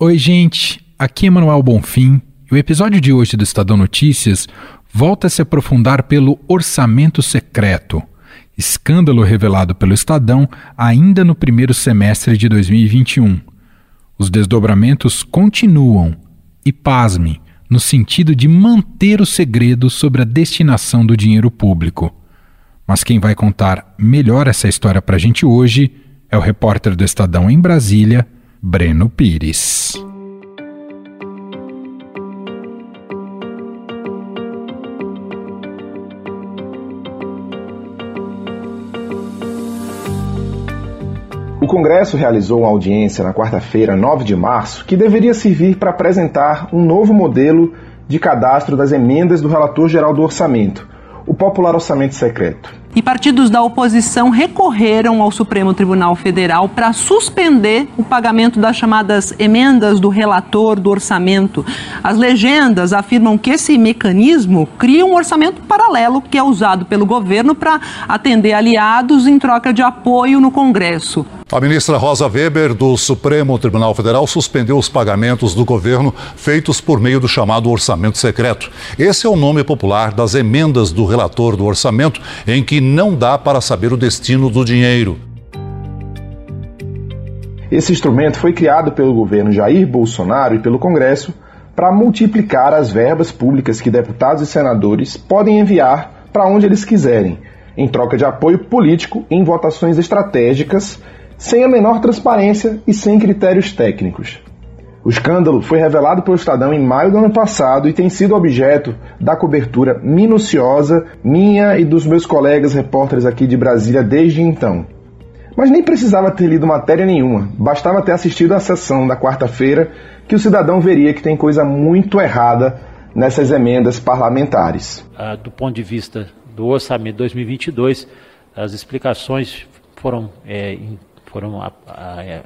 Oi, gente. Aqui é Manuel Bonfim e o episódio de hoje do Estadão Notícias volta a se aprofundar pelo orçamento secreto, escândalo revelado pelo Estadão ainda no primeiro semestre de 2021. Os desdobramentos continuam e, pasme, no sentido de manter o segredo sobre a destinação do dinheiro público. Mas quem vai contar melhor essa história para a gente hoje é o repórter do Estadão em Brasília, Breno Pires. O Congresso realizou uma audiência na quarta-feira, 9 de março, que deveria servir para apresentar um novo modelo de cadastro das emendas do relator geral do orçamento, o popular orçamento secreto. E partidos da oposição recorreram ao Supremo Tribunal Federal para suspender o pagamento das chamadas emendas do relator do orçamento. As legendas afirmam que esse mecanismo cria um orçamento paralelo que é usado pelo governo para atender aliados em troca de apoio no Congresso. A ministra Rosa Weber, do Supremo Tribunal Federal, suspendeu os pagamentos do governo feitos por meio do chamado orçamento secreto. Esse é o nome popular das emendas do relator do orçamento, em que não dá para saber o destino do dinheiro. Esse instrumento foi criado pelo governo Jair Bolsonaro e pelo Congresso para multiplicar as verbas públicas que deputados e senadores podem enviar para onde eles quiserem, em troca de apoio político em votações estratégicas sem a menor transparência e sem critérios técnicos. O escândalo foi revelado pelo Estadão em maio do ano passado e tem sido objeto da cobertura minuciosa minha e dos meus colegas repórteres aqui de Brasília desde então. Mas nem precisava ter lido matéria nenhuma, bastava ter assistido à sessão da quarta-feira que o cidadão veria que tem coisa muito errada nessas emendas parlamentares. Ah, do ponto de vista do orçamento 2022, as explicações foram é, foram é,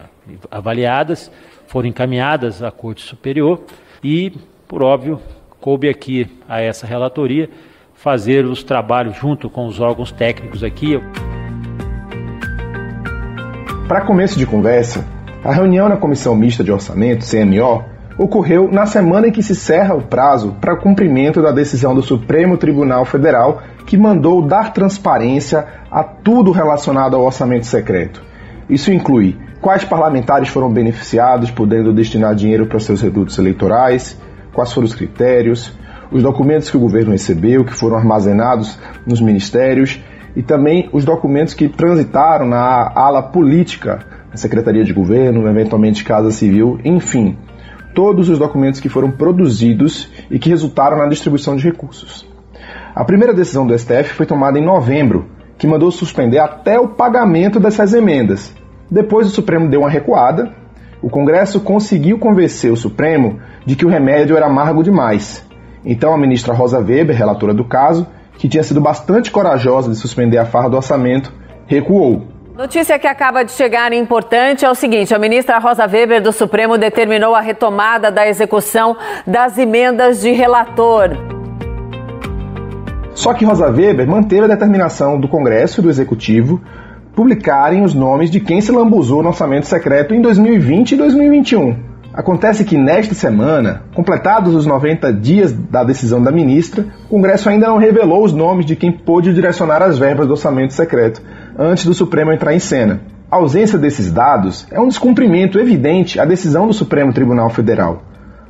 avaliadas, foram encaminhadas à Corte Superior e, por óbvio, coube aqui a essa relatoria fazer os trabalhos junto com os órgãos técnicos aqui. Para começo de conversa, a reunião na Comissão Mista de Orçamento, CMO, ocorreu na semana em que se cerra o prazo para cumprimento da decisão do Supremo Tribunal Federal que mandou dar transparência a tudo relacionado ao orçamento secreto. Isso inclui quais parlamentares foram beneficiados, podendo destinar dinheiro para seus redutos eleitorais, quais foram os critérios, os documentos que o governo recebeu, que foram armazenados nos ministérios e também os documentos que transitaram na ala política, na Secretaria de Governo, eventualmente Casa Civil, enfim, todos os documentos que foram produzidos e que resultaram na distribuição de recursos. A primeira decisão do STF foi tomada em novembro que mandou suspender até o pagamento dessas emendas. Depois o Supremo deu uma recuada. O Congresso conseguiu convencer o Supremo de que o remédio era amargo demais. Então a ministra Rosa Weber, relatora do caso, que tinha sido bastante corajosa de suspender a farra do orçamento, recuou. Notícia que acaba de chegar importante é o seguinte: a ministra Rosa Weber do Supremo determinou a retomada da execução das emendas de relator. Só que Rosa Weber manteve a determinação do Congresso e do Executivo publicarem os nomes de quem se lambuzou no orçamento secreto em 2020 e 2021. Acontece que nesta semana, completados os 90 dias da decisão da ministra, o Congresso ainda não revelou os nomes de quem pôde direcionar as verbas do orçamento secreto antes do Supremo entrar em cena. A ausência desses dados é um descumprimento evidente à decisão do Supremo Tribunal Federal.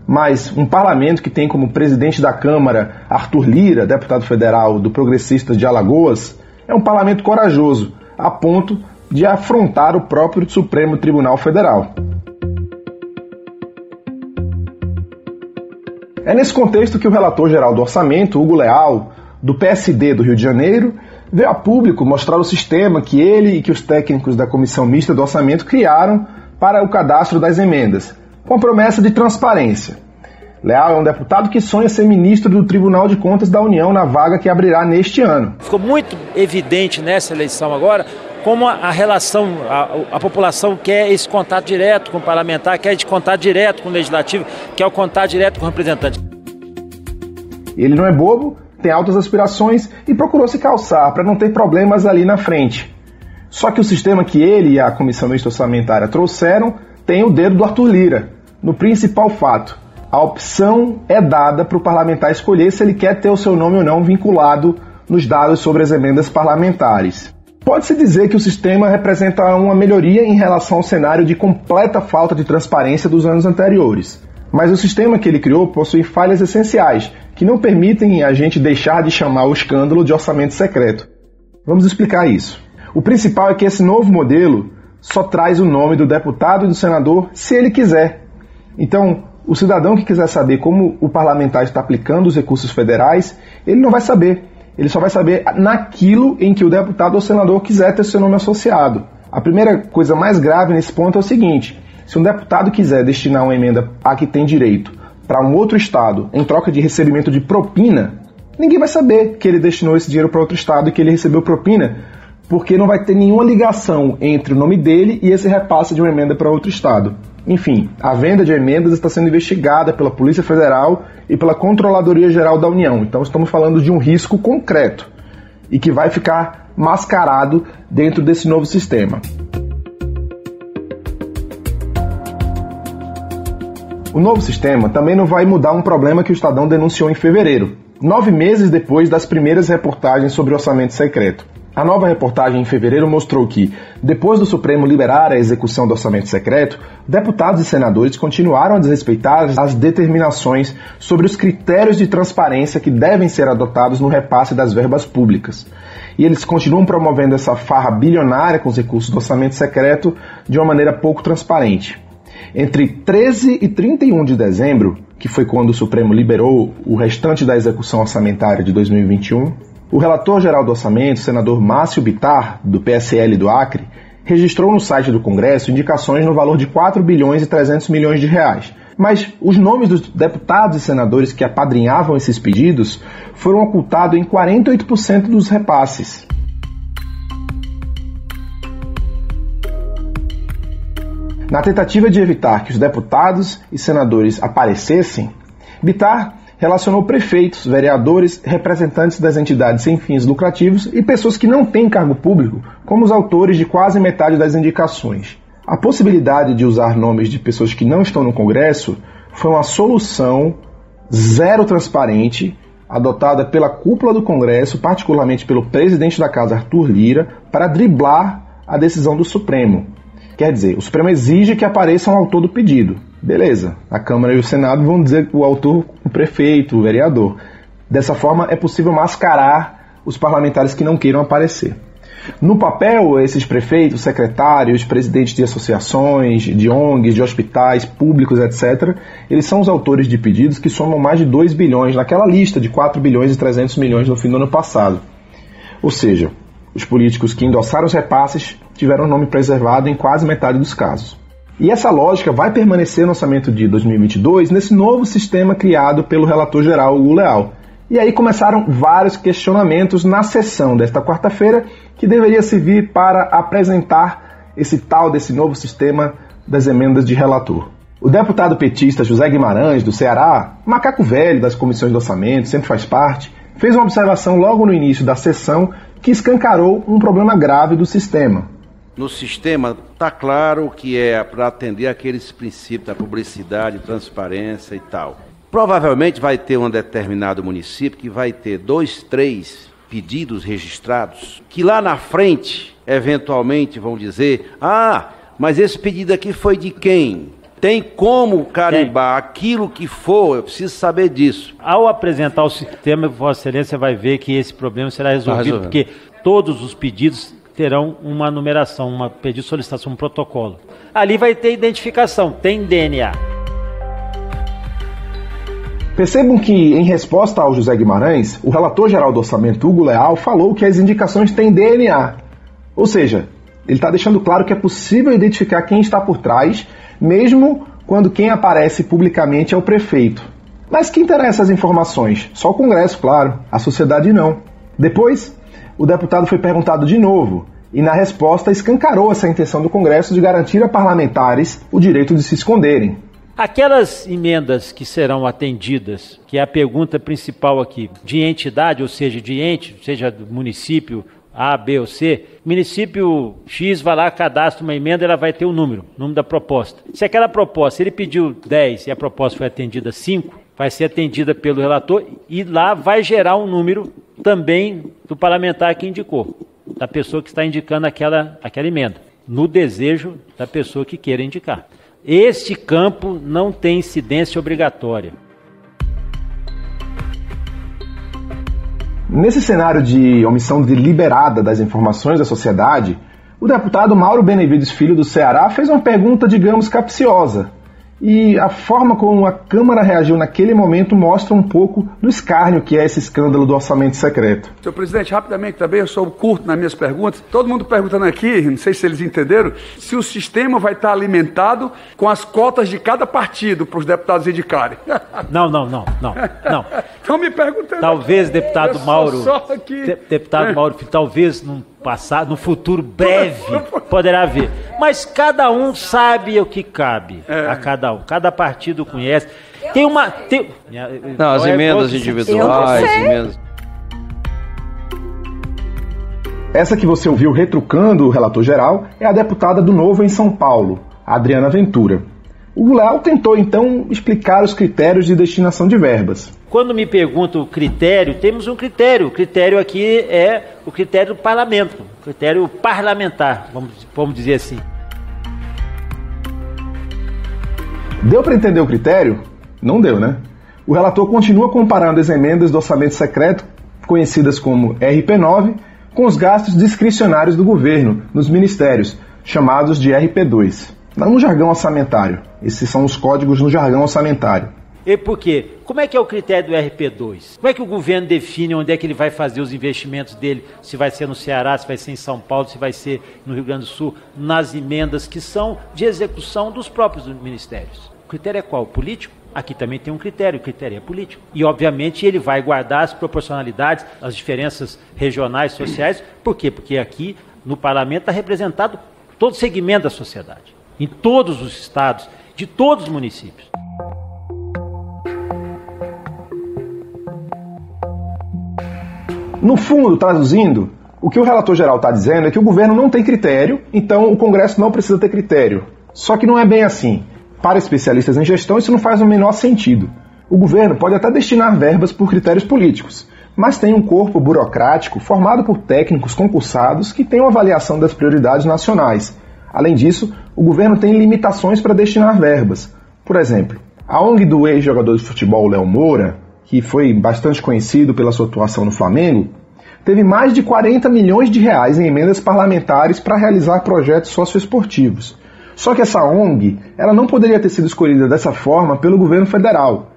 Mas um parlamento que tem como presidente da Câmara Arthur Lira, deputado federal do Progressista de Alagoas, é um parlamento corajoso, a ponto de afrontar o próprio Supremo Tribunal Federal. É nesse contexto que o relator geral do orçamento, Hugo Leal, do PSD do Rio de Janeiro, veio a público mostrar o sistema que ele e que os técnicos da Comissão Mista do Orçamento criaram para o cadastro das emendas, com a promessa de transparência. Leal é um deputado que sonha ser ministro do Tribunal de Contas da União na vaga que abrirá neste ano. Ficou muito evidente nessa eleição agora como a, relação, a, a, população quer esse contato direto com o parlamentar, quer esse contato direto com o legislativo, quer o contato direto com o representante. Ele não é bobo, tem altas aspirações e procurou se calçar para não ter problemas ali na frente. Só que o sistema que ele e a Comissão Mista Orçamentária trouxeram tem o dedo do Arthur Lira, no principal fato. A opção é dada para o parlamentar escolher se ele quer ter o seu nome ou não vinculado nos dados sobre as emendas parlamentares. Pode-se dizer que o sistema representa uma melhoria em relação ao cenário de completa falta de transparência dos anos anteriores. Mas o sistema que ele criou possui falhas essenciais, que não permitem a gente deixar de chamar o escândalo de orçamento secreto. Vamos explicar isso. O principal é que esse novo modelo só traz o nome do deputado e do senador se ele quiser. Então, o cidadão que quiser saber como o parlamentar está aplicando os recursos federais, ele não vai saber. Ele só vai saber naquilo em que o deputado ou senador quiser ter seu nome associado. A primeira coisa mais grave nesse ponto é o seguinte: se um deputado quiser destinar uma emenda a que tem direito para um outro estado em troca de recebimento de propina, ninguém vai saber que ele destinou esse dinheiro para outro estado e que ele recebeu propina, porque não vai ter nenhuma ligação entre o nome dele e esse repasse de uma emenda para outro estado. Enfim, a venda de emendas está sendo investigada pela Polícia Federal e pela Controladoria Geral da União. Então estamos falando de um risco concreto e que vai ficar mascarado dentro desse novo sistema. O novo sistema também não vai mudar um problema que o Estadão denunciou em fevereiro, nove meses depois das primeiras reportagens sobre orçamento secreto. A nova reportagem em fevereiro mostrou que, depois do Supremo liberar a execução do orçamento secreto, deputados e senadores continuaram a desrespeitar as determinações sobre os critérios de transparência que devem ser adotados no repasse das verbas públicas. E eles continuam promovendo essa farra bilionária com os recursos do orçamento secreto de uma maneira pouco transparente. Entre 13 e 31 de dezembro, que foi quando o Supremo liberou o restante da execução orçamentária de 2021, o relator geral do orçamento, senador Márcio Bitar, do PSL do Acre, registrou no site do Congresso indicações no valor de 4 bilhões e 300 milhões de reais. Mas os nomes dos deputados e senadores que apadrinhavam esses pedidos foram ocultados em 48% dos repasses. Na tentativa de evitar que os deputados e senadores aparecessem, Bitar relacionou prefeitos, vereadores, representantes das entidades sem fins lucrativos e pessoas que não têm cargo público como os autores de quase metade das indicações. A possibilidade de usar nomes de pessoas que não estão no Congresso foi uma solução zero transparente adotada pela cúpula do Congresso, particularmente pelo presidente da Casa Arthur Lira, para driblar a decisão do Supremo. Quer dizer, o Supremo exige que apareça um autor do pedido. Beleza, a Câmara e o Senado vão dizer o autor, o prefeito, o vereador. Dessa forma, é possível mascarar os parlamentares que não queiram aparecer. No papel, esses prefeitos, secretários, presidentes de associações, de ONGs, de hospitais públicos, etc., eles são os autores de pedidos que somam mais de 2 bilhões naquela lista de 4 bilhões e 300 milhões no fim do ano passado. Ou seja, os políticos que endossaram os repasses tiveram o nome preservado em quase metade dos casos. E essa lógica vai permanecer no orçamento de 2022 nesse novo sistema criado pelo relator geral Hugo Leal. E aí começaram vários questionamentos na sessão desta quarta-feira que deveria servir para apresentar esse tal desse novo sistema das emendas de relator. O deputado petista José Guimarães, do Ceará, macaco velho das comissões de orçamento, sempre faz parte, fez uma observação logo no início da sessão que escancarou um problema grave do sistema no sistema está claro que é para atender aqueles princípios da publicidade, transparência e tal. Provavelmente vai ter um determinado município que vai ter dois, três pedidos registrados, que lá na frente, eventualmente, vão dizer: ah, mas esse pedido aqui foi de quem? Tem como carimbar aquilo que for, eu preciso saber disso. Ao apresentar o sistema, Vossa Excelência vai ver que esse problema será resolvido, tá porque todos os pedidos terão uma numeração, uma pedido de solicitação, um protocolo. Ali vai ter identificação, tem DNA. Percebam que, em resposta ao José Guimarães, o relator geral do orçamento, Hugo Leal, falou que as indicações têm DNA. Ou seja, ele está deixando claro que é possível identificar quem está por trás, mesmo quando quem aparece publicamente é o prefeito. Mas que interessa as informações? Só o Congresso, claro, a sociedade não. Depois, o deputado foi perguntado de novo e, na resposta, escancarou essa intenção do Congresso de garantir a parlamentares o direito de se esconderem. Aquelas emendas que serão atendidas, que é a pergunta principal aqui, de entidade, ou seja, de ente, seja do município A, B ou C, município X vai lá, cadastra uma emenda, ela vai ter o um número, o número da proposta. Se aquela proposta, ele pediu 10 e a proposta foi atendida 5, vai ser atendida pelo relator e lá vai gerar um número também do parlamentar que indicou, da pessoa que está indicando aquela, aquela emenda, no desejo da pessoa que queira indicar. Este campo não tem incidência obrigatória. Nesse cenário de omissão deliberada das informações da sociedade, o deputado Mauro Benevides Filho do Ceará fez uma pergunta, digamos, capciosa, e a forma como a Câmara reagiu naquele momento mostra um pouco do escárnio que é esse escândalo do orçamento secreto. Senhor presidente, rapidamente também, eu sou curto nas minhas perguntas. Todo mundo perguntando aqui, não sei se eles entenderam, se o sistema vai estar alimentado com as cotas de cada partido para os deputados indicarem. Não, não, não, não, não. Estão me perguntando. Talvez, deputado Mauro. Só aqui. De, deputado é. Mauro, talvez num passado, no futuro breve, poderá haver. Mas cada um sabe o que cabe é. a cada um. Cada partido conhece. Tem uma. Tem, não, as é emendas individuais, emendas. Essa que você ouviu retrucando o relator geral é a deputada do Novo em São Paulo, Adriana Ventura. O Léo tentou então explicar os critérios de destinação de verbas. Quando me perguntam o critério, temos um critério. O critério aqui é o critério do parlamento, critério parlamentar, vamos, vamos dizer assim. Deu para entender o critério? Não deu, né? O relator continua comparando as emendas do orçamento secreto, conhecidas como RP9, com os gastos discricionários do governo nos ministérios, chamados de RP2, no jargão orçamentário. Esses são os códigos no jargão orçamentário. E por quê? Como é que é o critério do RP2? Como é que o governo define onde é que ele vai fazer os investimentos dele? Se vai ser no Ceará, se vai ser em São Paulo, se vai ser no Rio Grande do Sul, nas emendas que são de execução dos próprios ministérios. O critério é qual? Político? Aqui também tem um critério, o critério é político. E, obviamente, ele vai guardar as proporcionalidades, as diferenças regionais, sociais. Por quê? Porque aqui, no parlamento, está representado todo segmento da sociedade, em todos os estados, de todos os municípios. No fundo, traduzindo, o que o relator geral está dizendo é que o governo não tem critério, então o Congresso não precisa ter critério. Só que não é bem assim. Para especialistas em gestão, isso não faz o menor sentido. O governo pode até destinar verbas por critérios políticos, mas tem um corpo burocrático formado por técnicos concursados que tem uma avaliação das prioridades nacionais. Além disso, o governo tem limitações para destinar verbas. Por exemplo, a ONG do ex-jogador de futebol Léo Moura que foi bastante conhecido pela sua atuação no Flamengo, teve mais de 40 milhões de reais em emendas parlamentares para realizar projetos socioesportivos. Só que essa ONG ela não poderia ter sido escolhida dessa forma pelo governo federal,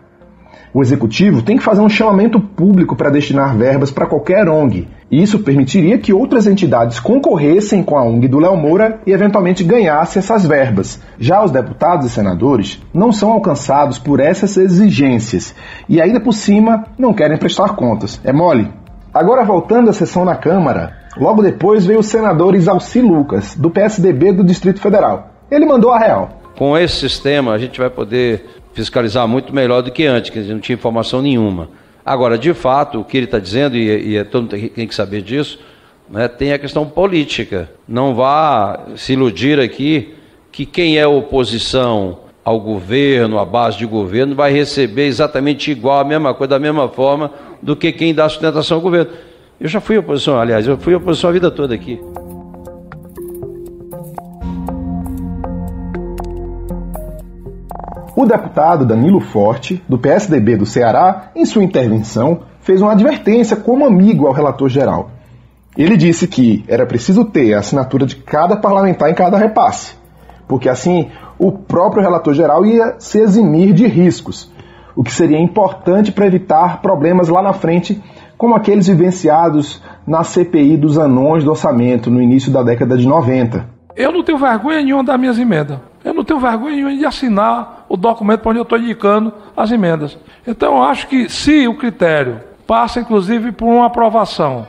o executivo tem que fazer um chamamento público para destinar verbas para qualquer ONG. Isso permitiria que outras entidades concorressem com a ONG do Léo Moura e eventualmente ganhassem essas verbas. Já os deputados e senadores não são alcançados por essas exigências e ainda por cima não querem prestar contas. É mole? Agora voltando à sessão na Câmara, logo depois veio o senador Isalci Lucas, do PSDB do Distrito Federal. Ele mandou a real. Com esse sistema a gente vai poder fiscalizar muito melhor do que antes, que não tinha informação nenhuma. Agora, de fato, o que ele está dizendo, e, e é, todo mundo tem que saber disso, né, tem a questão política. Não vá se iludir aqui que quem é oposição ao governo, à base de governo, vai receber exatamente igual, a mesma coisa, da mesma forma, do que quem dá sustentação ao governo. Eu já fui oposição, aliás, eu fui oposição a vida toda aqui. O deputado Danilo Forte, do PSDB do Ceará, em sua intervenção, fez uma advertência como amigo ao relator geral. Ele disse que era preciso ter a assinatura de cada parlamentar em cada repasse, porque assim o próprio relator geral ia se eximir de riscos, o que seria importante para evitar problemas lá na frente, como aqueles vivenciados na CPI dos anões do orçamento no início da década de 90. Eu não tenho vergonha nenhuma das minhas emendas. Eu não tenho vergonha de assinar o documento para onde eu estou indicando as emendas. Então, eu acho que se o critério passa, inclusive, por uma aprovação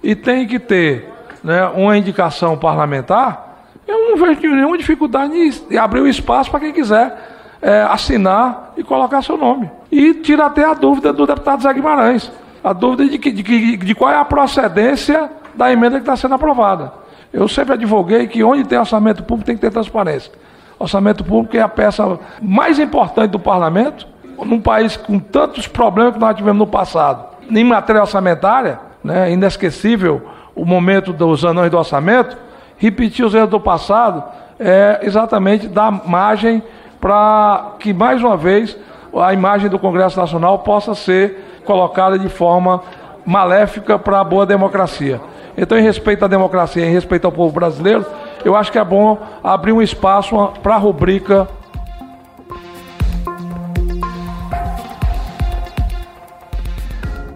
e tem que ter né, uma indicação parlamentar, eu não vejo nenhuma dificuldade em abrir o espaço para quem quiser é, assinar e colocar seu nome. E tira até a dúvida do deputado Zé Guimarães. A dúvida de, que, de, de qual é a procedência da emenda que está sendo aprovada. Eu sempre advoguei que onde tem orçamento público tem que ter transparência. Orçamento público é a peça mais importante do parlamento, num país com tantos problemas que nós tivemos no passado. Em matéria orçamentária, né, inesquecível o momento dos anões do orçamento, repetir os erros do passado é exatamente dar margem para que, mais uma vez, a imagem do Congresso Nacional possa ser colocada de forma maléfica para a boa democracia. Então, em respeito à democracia, em respeito ao povo brasileiro, eu acho que é bom abrir um espaço para a rubrica.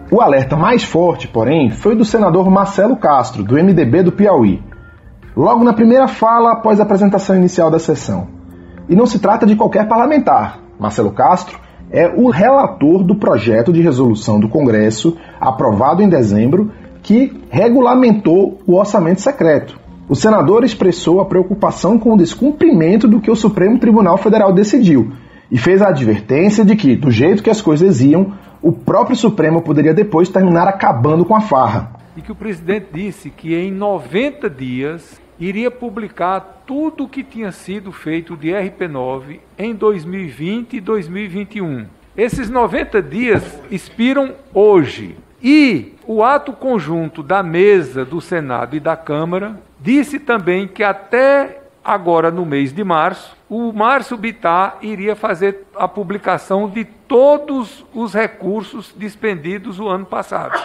O alerta mais forte, porém, foi do senador Marcelo Castro, do MDB do Piauí. Logo na primeira fala após a apresentação inicial da sessão. E não se trata de qualquer parlamentar. Marcelo Castro é o relator do projeto de resolução do Congresso, aprovado em dezembro, que regulamentou o orçamento secreto. O senador expressou a preocupação com o descumprimento do que o Supremo Tribunal Federal decidiu e fez a advertência de que, do jeito que as coisas iam, o próprio Supremo poderia depois terminar acabando com a farra. E que o presidente disse que em 90 dias iria publicar tudo o que tinha sido feito de RP9 em 2020 e 2021. Esses 90 dias expiram hoje. E o ato conjunto da mesa do Senado e da Câmara disse também que até agora no mês de março, o Márcio Bittar iria fazer a publicação de todos os recursos despendidos o ano passado.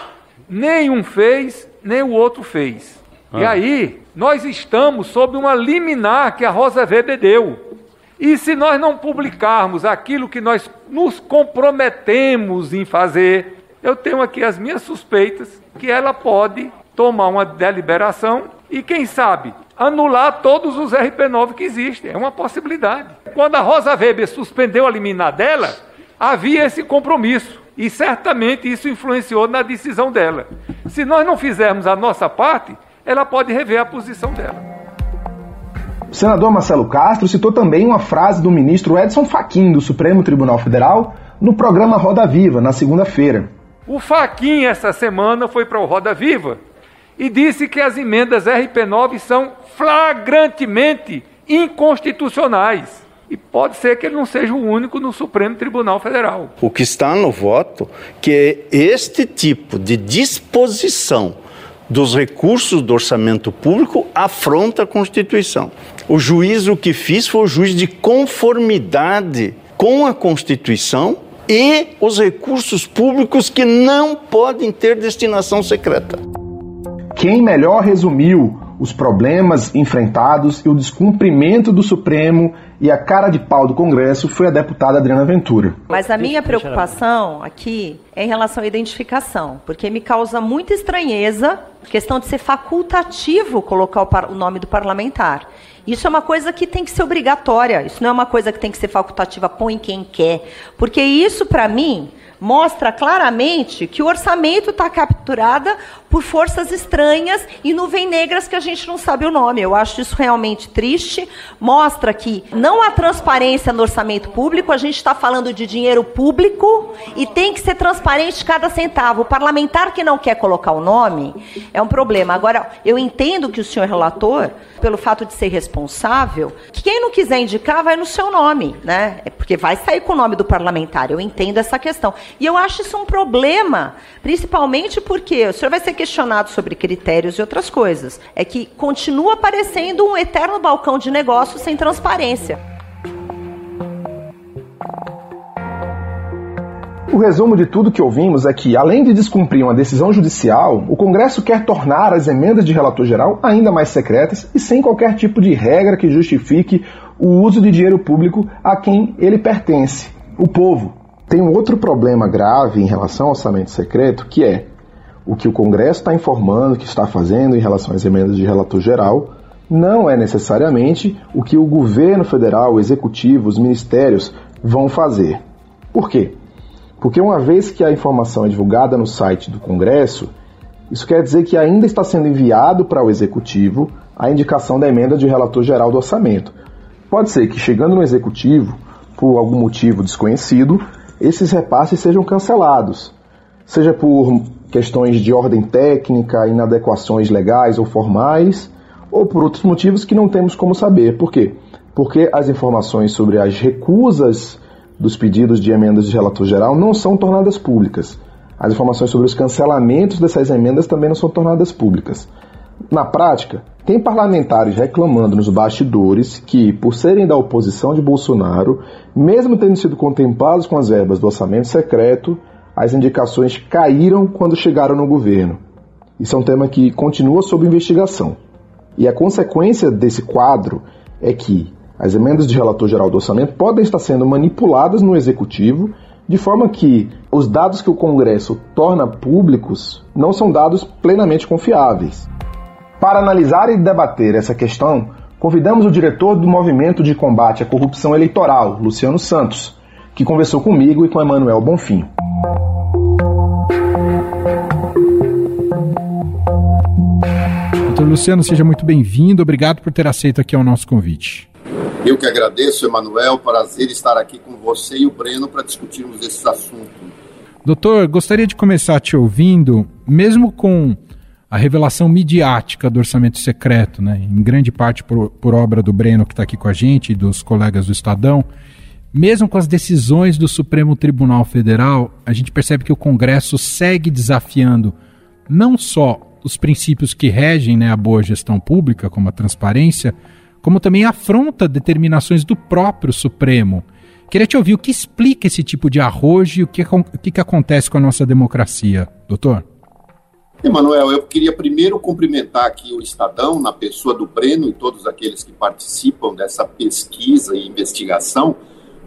Nenhum fez, nem o outro fez. Ah. E aí, nós estamos sob uma liminar que a Rosa Weber deu. E se nós não publicarmos aquilo que nós nos comprometemos em fazer, eu tenho aqui as minhas suspeitas que ela pode tomar uma deliberação e, quem sabe, anular todos os RP9 que existem. É uma possibilidade. Quando a Rosa Weber suspendeu a liminar dela, havia esse compromisso. E certamente isso influenciou na decisão dela. Se nós não fizermos a nossa parte, ela pode rever a posição dela. O senador Marcelo Castro citou também uma frase do ministro Edson Fachin do Supremo Tribunal Federal no programa Roda Viva, na segunda-feira. O Faquin, essa semana, foi para o Roda Viva e disse que as emendas RP9 são flagrantemente inconstitucionais. E pode ser que ele não seja o único no Supremo Tribunal Federal. O que está no voto que este tipo de disposição dos recursos do orçamento público afronta a Constituição. O juiz o que fiz foi o juiz de conformidade com a Constituição e os recursos públicos que não podem ter destinação secreta. Quem melhor resumiu os problemas enfrentados e o descumprimento do Supremo e a cara de pau do Congresso foi a deputada Adriana Ventura. Mas a minha preocupação aqui é em relação à identificação, porque me causa muita estranheza a questão de ser facultativo colocar o, nome do parlamentar. Isso é uma coisa que tem que ser obrigatória, isso não é uma coisa que tem que ser facultativa, põe quem quer. Porque isso, para mim, mostra claramente que o orçamento está capturada por forças estranhas e nuvens negras que a gente não sabe o nome. Eu acho isso realmente triste. Mostra que não há transparência no orçamento público, a gente está falando de dinheiro público e tem que ser transparente cada centavo. O parlamentar que não quer colocar o nome é um problema. Agora, eu entendo que o senhor relator, pelo fato de ser responsável, que quem não quiser indicar vai no seu nome, né? É porque vai sair com o nome do parlamentar. Eu entendo essa questão. E eu acho isso um problema, principalmente porque o senhor vai ser questionado sobre critérios e outras coisas. É que continua aparecendo um eterno balcão de negócios sem transparência. O resumo de tudo que ouvimos é que, além de descumprir uma decisão judicial, o Congresso quer tornar as emendas de relator geral ainda mais secretas e sem qualquer tipo de regra que justifique o uso de dinheiro público a quem ele pertence, o povo. Tem um outro problema grave em relação ao orçamento secreto, que é o que o Congresso está informando que está fazendo em relação às emendas de relator geral, não é necessariamente o que o governo federal, o executivo, os ministérios vão fazer. Por quê? Porque uma vez que a informação é divulgada no site do Congresso, isso quer dizer que ainda está sendo enviado para o executivo a indicação da emenda de relator geral do orçamento. Pode ser que chegando no executivo, por algum motivo desconhecido, esses repasses sejam cancelados, seja por questões de ordem técnica, inadequações legais ou formais, ou por outros motivos que não temos como saber. Por quê? Porque as informações sobre as recusas dos pedidos de emendas de relator geral não são tornadas públicas. As informações sobre os cancelamentos dessas emendas também não são tornadas públicas. Na prática, tem parlamentares reclamando nos bastidores que, por serem da oposição de Bolsonaro, mesmo tendo sido contemplados com as verbas do orçamento secreto, as indicações caíram quando chegaram no governo. Isso é um tema que continua sob investigação. E a consequência desse quadro é que as emendas de relator geral do orçamento podem estar sendo manipuladas no executivo, de forma que os dados que o Congresso torna públicos não são dados plenamente confiáveis. Para analisar e debater essa questão, convidamos o diretor do Movimento de Combate à Corrupção Eleitoral, Luciano Santos, que conversou comigo e com Emanuel Bonfim. Doutor Luciano, seja muito bem-vindo. Obrigado por ter aceito aqui o nosso convite. Eu que agradeço, Emanuel. Prazer estar aqui com você e o Breno para discutirmos esses assuntos. Doutor, gostaria de começar te ouvindo, mesmo com a revelação midiática do orçamento secreto, né, em grande parte por, por obra do Breno, que está aqui com a gente, e dos colegas do Estadão, mesmo com as decisões do Supremo Tribunal Federal, a gente percebe que o Congresso segue desafiando não só os princípios que regem né, a boa gestão pública, como a transparência, como também afronta determinações do próprio Supremo. Queria te ouvir o que explica esse tipo de arrojo e o que, o que acontece com a nossa democracia, doutor. Emanuel, eu queria primeiro cumprimentar aqui o Estadão, na pessoa do Breno e todos aqueles que participam dessa pesquisa e investigação,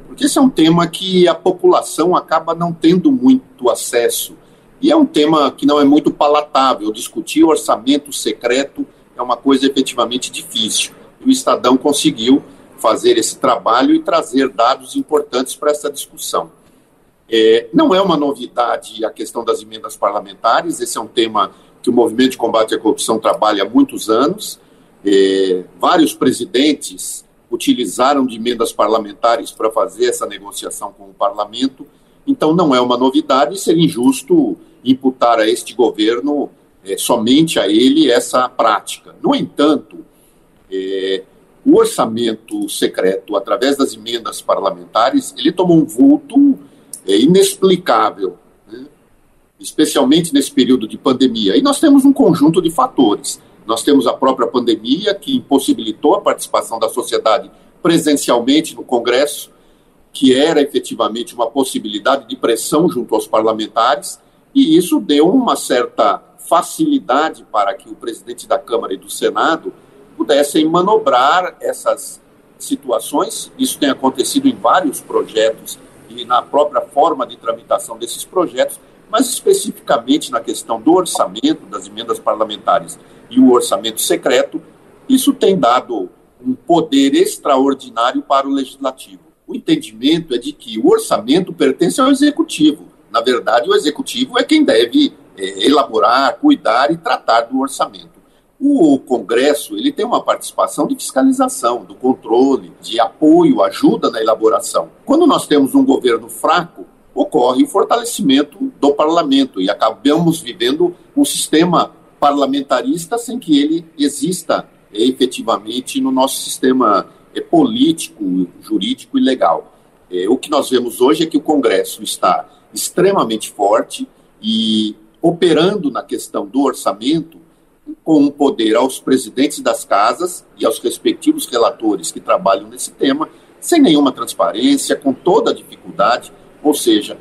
porque esse é um tema que a população acaba não tendo muito acesso. E é um tema que não é muito palatável. Discutir orçamento secreto é uma coisa efetivamente difícil o Estadão conseguiu fazer esse trabalho e trazer dados importantes para essa discussão. É, não é uma novidade a questão das emendas parlamentares, esse é um tema que o Movimento de Combate à Corrupção trabalha há muitos anos. É, vários presidentes utilizaram de emendas parlamentares para fazer essa negociação com o parlamento, então não é uma novidade seria injusto imputar a este governo, é, somente a ele, essa prática. No entanto, é, o orçamento secreto, através das emendas parlamentares, ele tomou um vulto é, inexplicável, né? especialmente nesse período de pandemia. E nós temos um conjunto de fatores. Nós temos a própria pandemia, que impossibilitou a participação da sociedade presencialmente no Congresso, que era efetivamente uma possibilidade de pressão junto aos parlamentares, e isso deu uma certa facilidade para que o presidente da Câmara e do Senado pudessem manobrar essas situações. Isso tem acontecido em vários projetos e na própria forma de tramitação desses projetos, mas especificamente na questão do orçamento, das emendas parlamentares e o orçamento secreto, isso tem dado um poder extraordinário para o legislativo. O entendimento é de que o orçamento pertence ao executivo. Na verdade, o executivo é quem deve é, elaborar, cuidar e tratar do orçamento. O Congresso ele tem uma participação de fiscalização, do controle, de apoio, ajuda na elaboração. Quando nós temos um governo fraco, ocorre o fortalecimento do parlamento e acabamos vivendo um sistema parlamentarista sem que ele exista é, efetivamente no nosso sistema é, político, jurídico e legal. É, o que nós vemos hoje é que o Congresso está extremamente forte e operando na questão do orçamento com um poder aos presidentes das casas e aos respectivos relatores que trabalham nesse tema, sem nenhuma transparência, com toda a dificuldade, ou seja,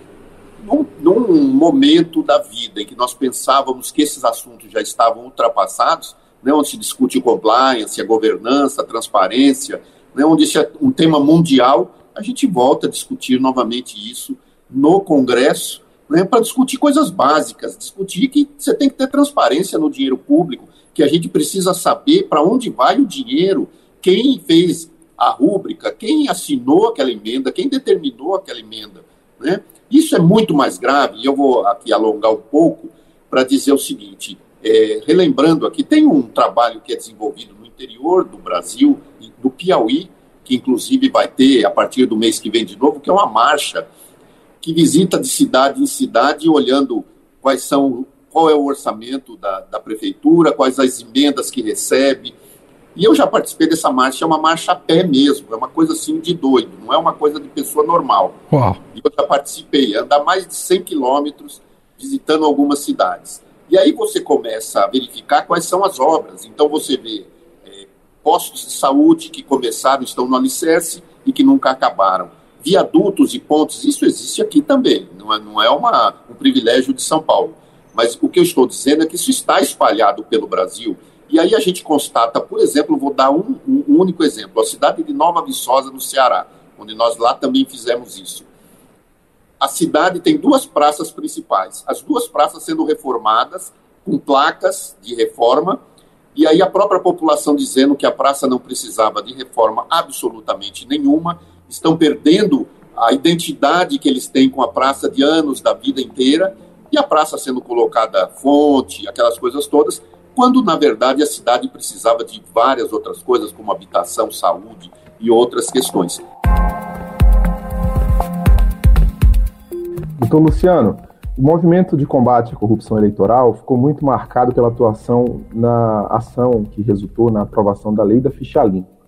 num, num, momento da vida em que nós pensávamos que esses assuntos já estavam ultrapassados, né, onde se discute compliance, a governança, a transparência, né, onde isso é um tema mundial, a gente volta a discutir novamente isso no Congresso, né, para discutir coisas básicas, discutir que você tem que ter transparência no dinheiro público, que a gente precisa saber para onde vai o dinheiro, quem fez a rúbrica, quem assinou aquela emenda, quem determinou aquela emenda. Né? Isso é muito mais grave, e eu vou aqui alongar um pouco para dizer o seguinte: é, relembrando aqui, tem um trabalho que é desenvolvido no interior do Brasil, do Piauí, que inclusive vai ter a partir do mês que vem de novo, que é uma marcha que visita de cidade em cidade, olhando quais são qual é o orçamento da, da prefeitura, quais as emendas que recebe. E eu já participei dessa marcha, é uma marcha a pé mesmo, é uma coisa assim de doido, não é uma coisa de pessoa normal. Uau. E eu já participei, andar mais de 100 quilômetros visitando algumas cidades. E aí você começa a verificar quais são as obras. Então você vê é, postos de saúde que começaram, estão no alicerce e que nunca acabaram. Viadutos e pontes, isso existe aqui também, não é, não é uma, um privilégio de São Paulo. Mas o que eu estou dizendo é que isso está espalhado pelo Brasil. E aí a gente constata, por exemplo, vou dar um, um único exemplo, a cidade de Nova Viçosa, no Ceará, onde nós lá também fizemos isso a cidade tem duas praças principais, as duas praças sendo reformadas, com placas de reforma, e aí a própria população dizendo que a praça não precisava de reforma absolutamente nenhuma, estão perdendo a identidade que eles têm com a praça de anos da vida inteira, e a praça sendo colocada fonte, aquelas coisas todas, quando na verdade a cidade precisava de várias outras coisas, como habitação, saúde e outras questões. Doutor Luciano, o movimento de combate à corrupção eleitoral ficou muito marcado pela atuação na ação que resultou na aprovação da lei da ficha limpa.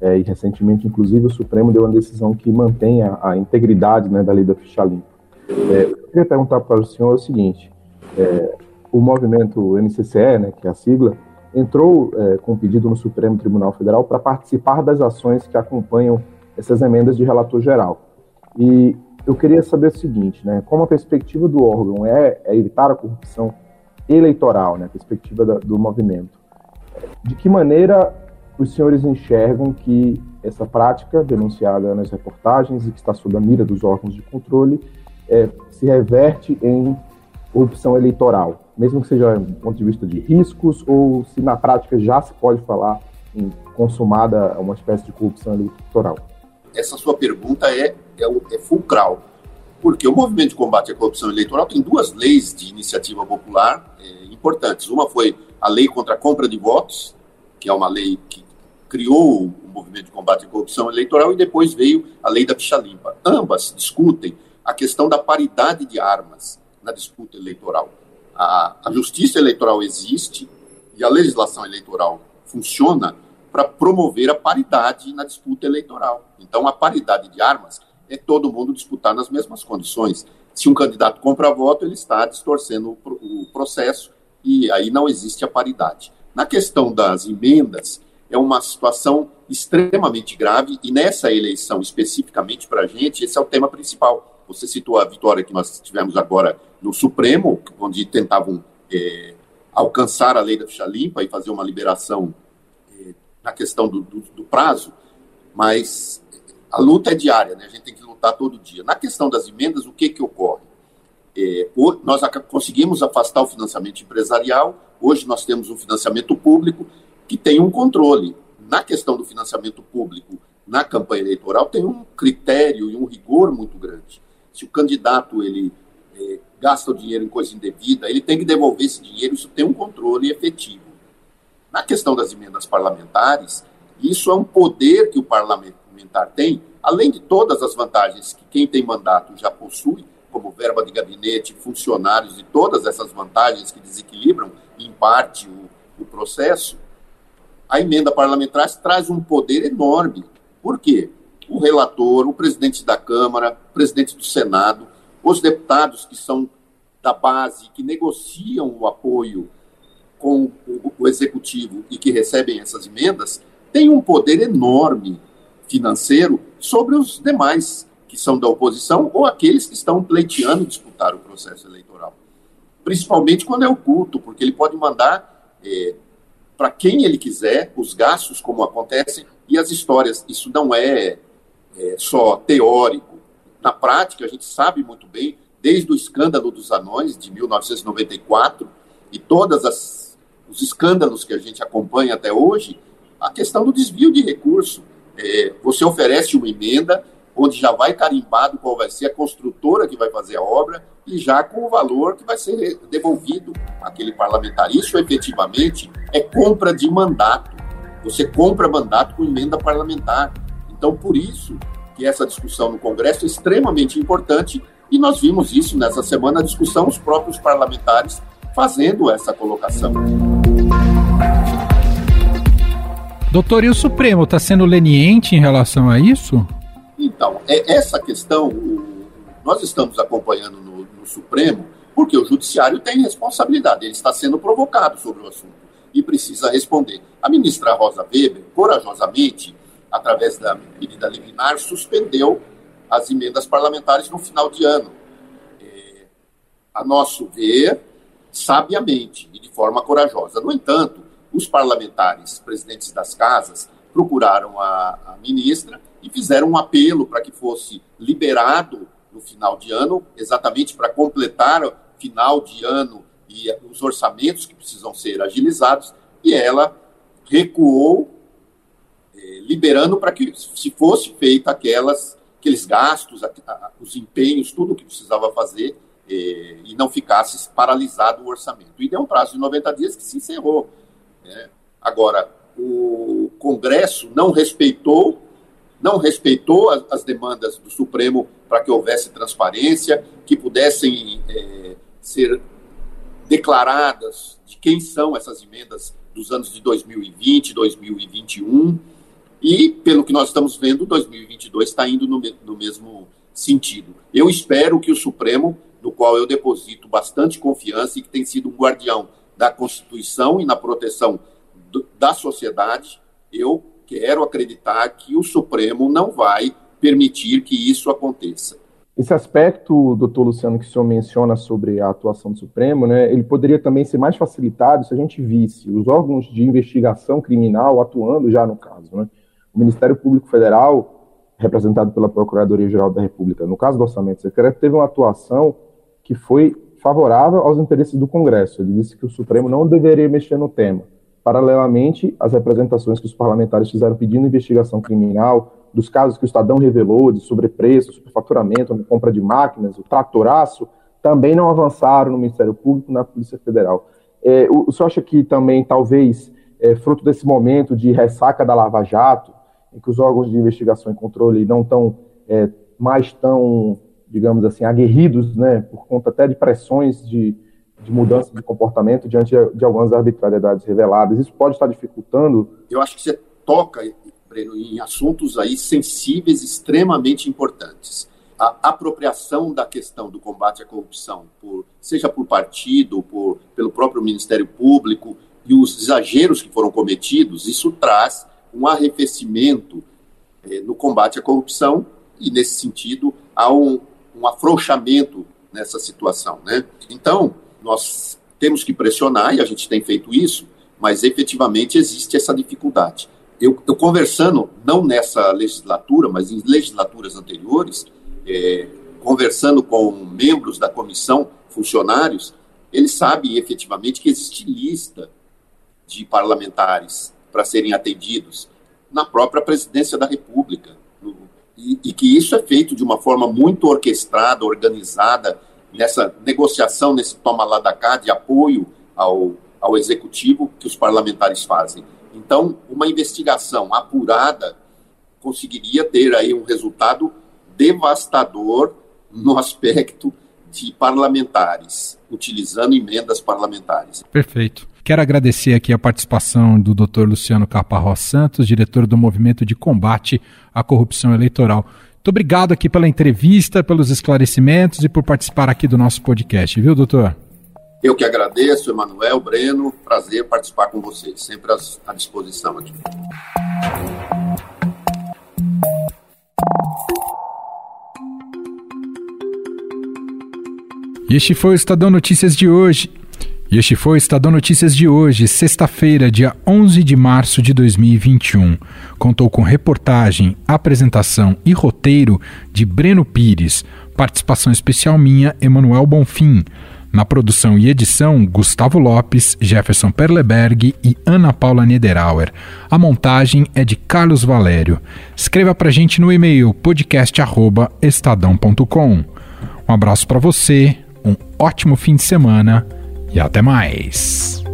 É, e recentemente, inclusive, o Supremo deu uma decisão que mantém a, a integridade né, da lei da ficha limpa. É, eu queria perguntar para o senhor o seguinte: é, o movimento MCCE, né, que é a sigla, entrou é, com um pedido no Supremo Tribunal Federal para participar das ações que acompanham essas emendas de relator geral. E eu queria saber o seguinte, né? Como a perspectiva do órgão é, é evitar a corrupção eleitoral, né? A perspectiva da, do movimento. De que maneira os senhores enxergam que essa prática denunciada nas reportagens e que está sob a mira dos órgãos de controle é, se reverte em corrupção eleitoral, mesmo que seja do ponto de vista de riscos ou se na prática já se pode falar em consumada uma espécie de corrupção eleitoral? Essa sua pergunta é é, é fulcral. Porque o movimento de combate à corrupção eleitoral tem duas leis de iniciativa popular é, importantes. Uma foi a lei contra a compra de votos, que é uma lei que criou o movimento de combate à corrupção eleitoral, e depois veio a lei da ficha limpa. Ambas discutem a questão da paridade de armas na disputa eleitoral. A, a justiça eleitoral existe e a legislação eleitoral funciona para promover a paridade na disputa eleitoral. Então, a paridade de armas é todo mundo disputar nas mesmas condições. Se um candidato compra voto, ele está distorcendo o processo e aí não existe a paridade. Na questão das emendas, é uma situação extremamente grave e nessa eleição, especificamente para a gente, esse é o tema principal. Você citou a vitória que nós tivemos agora no Supremo, onde tentavam é, alcançar a lei da ficha limpa e fazer uma liberação é, na questão do, do, do prazo, mas a luta é diária, né? a gente tem que lutar todo dia. Na questão das emendas, o que, que ocorre? É, nós conseguimos afastar o financiamento empresarial, hoje nós temos um financiamento público que tem um controle. Na questão do financiamento público na campanha eleitoral, tem um critério e um rigor muito grande. Se o candidato ele é, gasta o dinheiro em coisa indevida, ele tem que devolver esse dinheiro, isso tem um controle efetivo. Na questão das emendas parlamentares, isso é um poder que o parlamentar tem, além de todas as vantagens que quem tem mandato já possui, como verba de gabinete, funcionários e todas essas vantagens que desequilibram, em parte, o, o processo, a emenda parlamentar traz um poder enorme. Por quê? O relator, o presidente da Câmara, o presidente do Senado, os deputados que são da base, que negociam o apoio com o, executivo e que recebem essas emendas, têm um poder enorme financeiro sobre os demais que são da oposição ou aqueles que estão pleiteando disputar o processo eleitoral. Principalmente quando é oculto, porque ele pode mandar é, para quem ele quiser os gastos, como acontecem, e as histórias. Isso não é, é só teórico. Na prática, a gente sabe muito bem, desde o escândalo dos anões de 1994 e todos os escândalos que a gente acompanha até hoje, a questão do desvio de recurso é, você oferece uma emenda onde já vai carimbado qual vai ser a construtora que vai fazer a obra e já com o valor que vai ser devolvido àquele parlamentar. Isso efetivamente é compra de mandato. Você compra mandato com emenda parlamentar. Então, por isso que essa discussão no Congresso é extremamente importante e nós vimos isso nessa semana, a discussão, os próprios parlamentares fazendo essa colocação. Doutor, e o Supremo está sendo leniente em relação a isso? Então, é essa questão, nós estamos acompanhando no, no Supremo, porque o Judiciário tem responsabilidade, ele está sendo provocado sobre o assunto e precisa responder. A ministra Rosa Weber, corajosamente, através da medida liminar, suspendeu as emendas parlamentares no final de ano. É, a nosso ver, sabiamente e de forma corajosa. No entanto, os parlamentares, presidentes das casas, procuraram a, a ministra e fizeram um apelo para que fosse liberado no final de ano, exatamente para completar o final de ano e os orçamentos que precisam ser agilizados, e ela recuou, liberando para que se fosse feita aquelas, aqueles gastos, os empenhos, tudo o que precisava fazer, eh, e não ficasse paralisado o orçamento. E deu um prazo de 90 dias que se encerrou. Né? Agora, o Congresso não respeitou, não respeitou as, as demandas do Supremo para que houvesse transparência, que pudessem é, ser declaradas de quem são essas emendas dos anos de 2020, 2021, e, pelo que nós estamos vendo, 2022 está indo no, no mesmo sentido. Eu espero que o Supremo, no qual eu deposito bastante confiança e que tem sido um guardião da Constituição e na proteção do, da sociedade, eu quero acreditar que o Supremo não vai permitir que isso aconteça. Esse aspecto, doutor Luciano, que o senhor menciona sobre a atuação do Supremo, né, ele poderia também ser mais facilitado se a gente visse os órgãos de investigação criminal atuando já no caso. Né? O Ministério Público Federal, representado pela Procuradoria-Geral da República, no caso do orçamento secreto, teve uma atuação que foi favorável aos interesses do Congresso. Ele disse que o Supremo não deveria mexer no tema. Paralelamente, as representações que os parlamentares fizeram pedindo investigação criminal dos casos que o Estadão revelou de sobrepreço, superfaturamento, compra de máquinas, o tratoraço, também não avançaram no Ministério Público, na Polícia Federal. É, o, o senhor acha que também, talvez, é, fruto desse momento de ressaca da Lava Jato, em que os órgãos de investigação e controle não estão é, mais tão digamos assim, aguerridos, né, por conta até de pressões de, de mudança de comportamento diante de, algumas arbitrariedades reveladas. Isso pode estar dificultando? Eu acho que você toca, Breno, em assuntos aí sensíveis, extremamente importantes. A apropriação da questão do combate à corrupção, por, seja por partido, por, pelo próprio Ministério Público, e os exageros que foram cometidos, isso traz um arrefecimento eh, no combate à corrupção e, nesse sentido, há um, um afrouxamento nessa situação, né? Então, nós temos que pressionar, e a gente tem feito isso, mas efetivamente existe essa dificuldade. Eu, eu conversando, não nessa legislatura, mas em legislaturas anteriores, é, conversando com membros da comissão, funcionários, eles sabem efetivamente que existe lista de parlamentares para serem atendidos na própria presidência da República e, e, que isso é feito de uma forma muito orquestrada, organizada, nessa negociação, nesse toma lá da cá de apoio ao, ao executivo que os parlamentares fazem. Então, uma investigação apurada conseguiria ter aí um resultado devastador no aspecto de parlamentares, utilizando emendas parlamentares. Perfeito. Quero agradecer aqui a participação do Dr. Luciano Caparrós Santos, diretor do Movimento de Combate à Corrupção Eleitoral. Muito obrigado aqui pela entrevista, pelos esclarecimentos e por participar aqui do nosso podcast, viu, doutor? Eu que agradeço, Emanuel, Breno, prazer participar com vocês, sempre à disposição aqui. E este foi o Estadão Notícias de hoje. E este foi o Estadão Notícias de hoje, sexta-feira, dia 11 de março de 2021. Contou com reportagem, apresentação e roteiro de Breno Pires, participação especial minha, Emanuel Bonfim. Na produção e edição, Gustavo Lopes, Jefferson Perleberg e Ana Paula Niederauer. A montagem é de Carlos Valério. Escreva pra gente no e-mail podcast@estadão.com. Um abraço para você, um ótimo fim de semana e até mais.